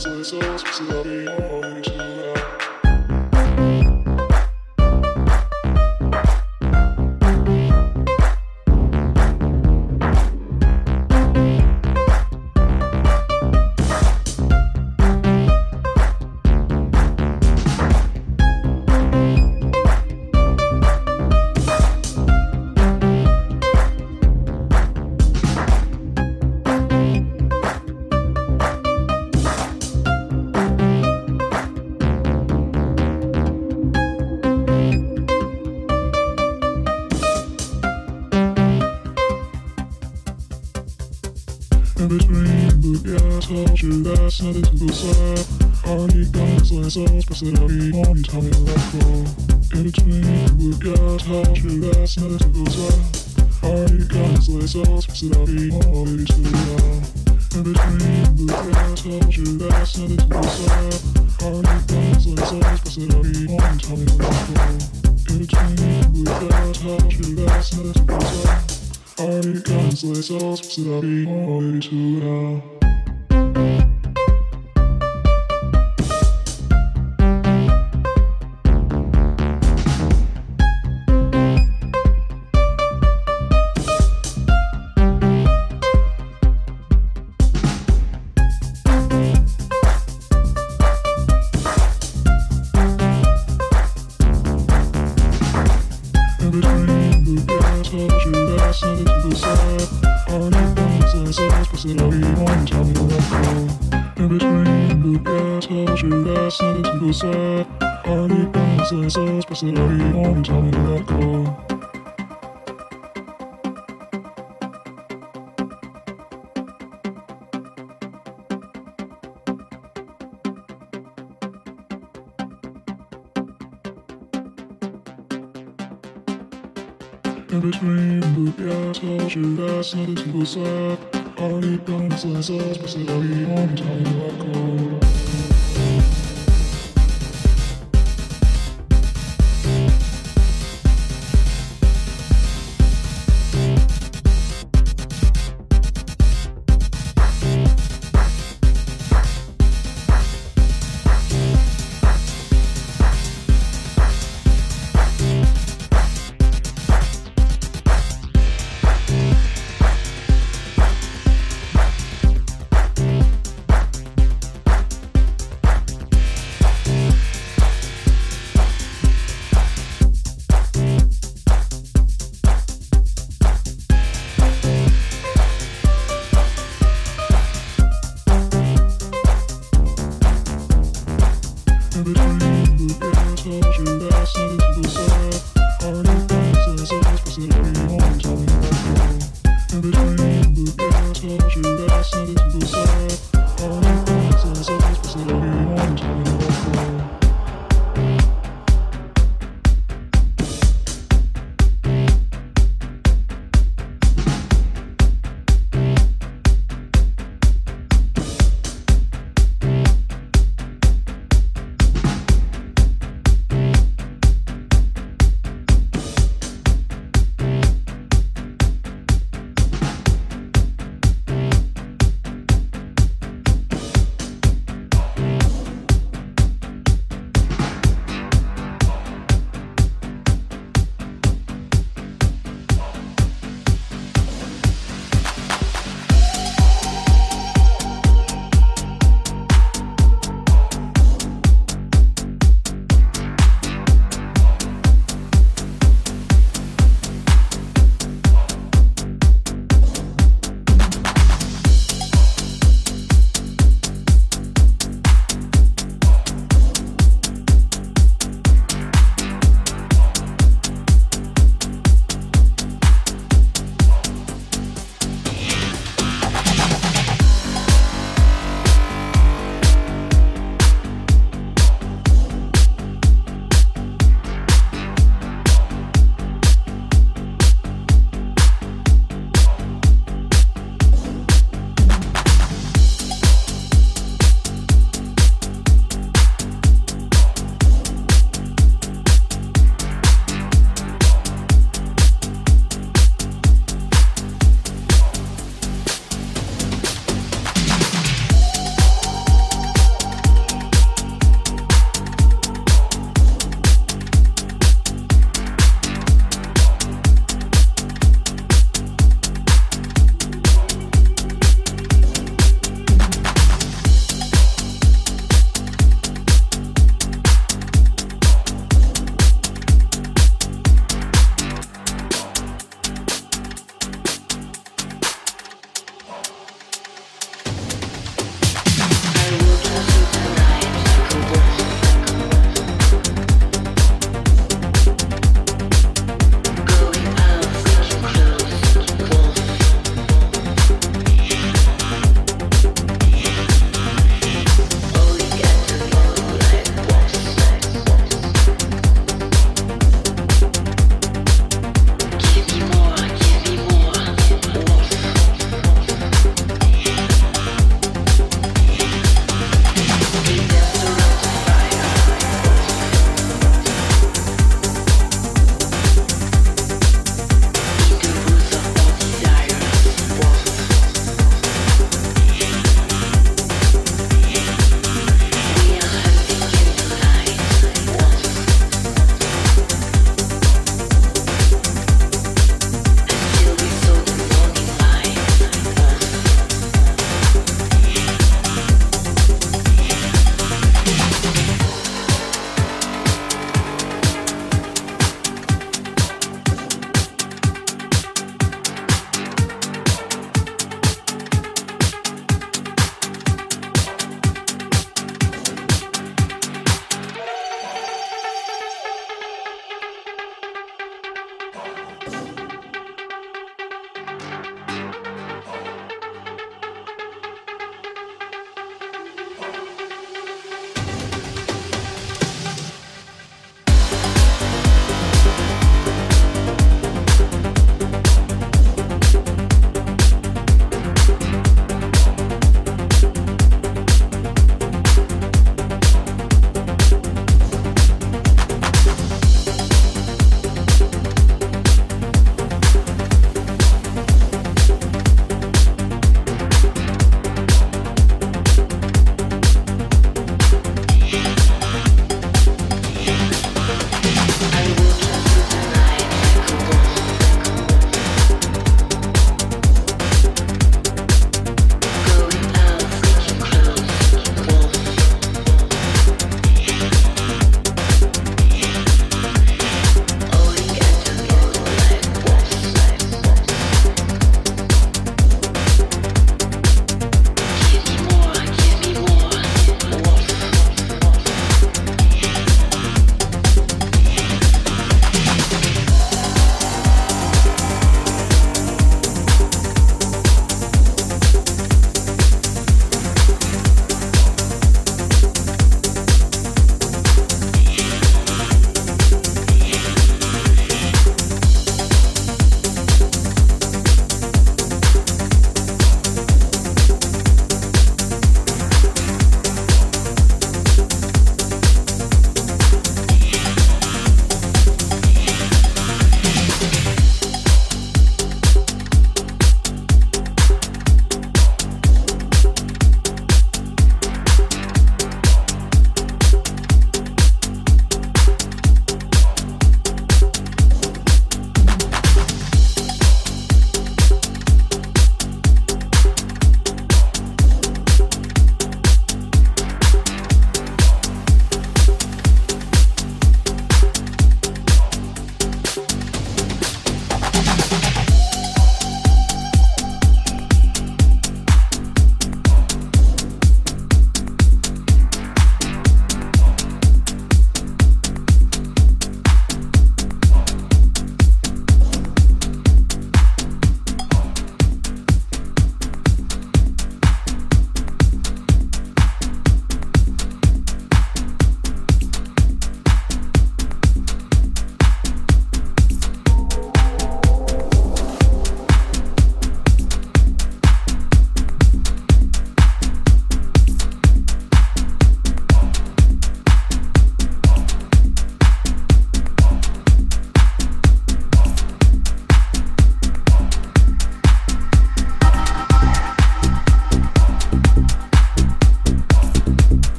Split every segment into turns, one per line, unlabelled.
so, so. sale to the side. I hate guys like us, but said I'll be on you, tell me let go. In between, you would guys, how should I sale to the side? I got guys like us, but said I'll be on you, tell me to let go. In between, you would guys, how should I sale to the side? I hate guys like us, but said I'll be on you, tell me to let go. In between, you would guys, how should I sale to the side? I hate guys like us, but said I'll be on you, tell me to let go. in between the But yeah, I told you that's nothing to go slap I need promised myself But still I'll be on time I call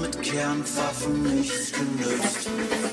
Mit Kernwaffen, nichts genützt.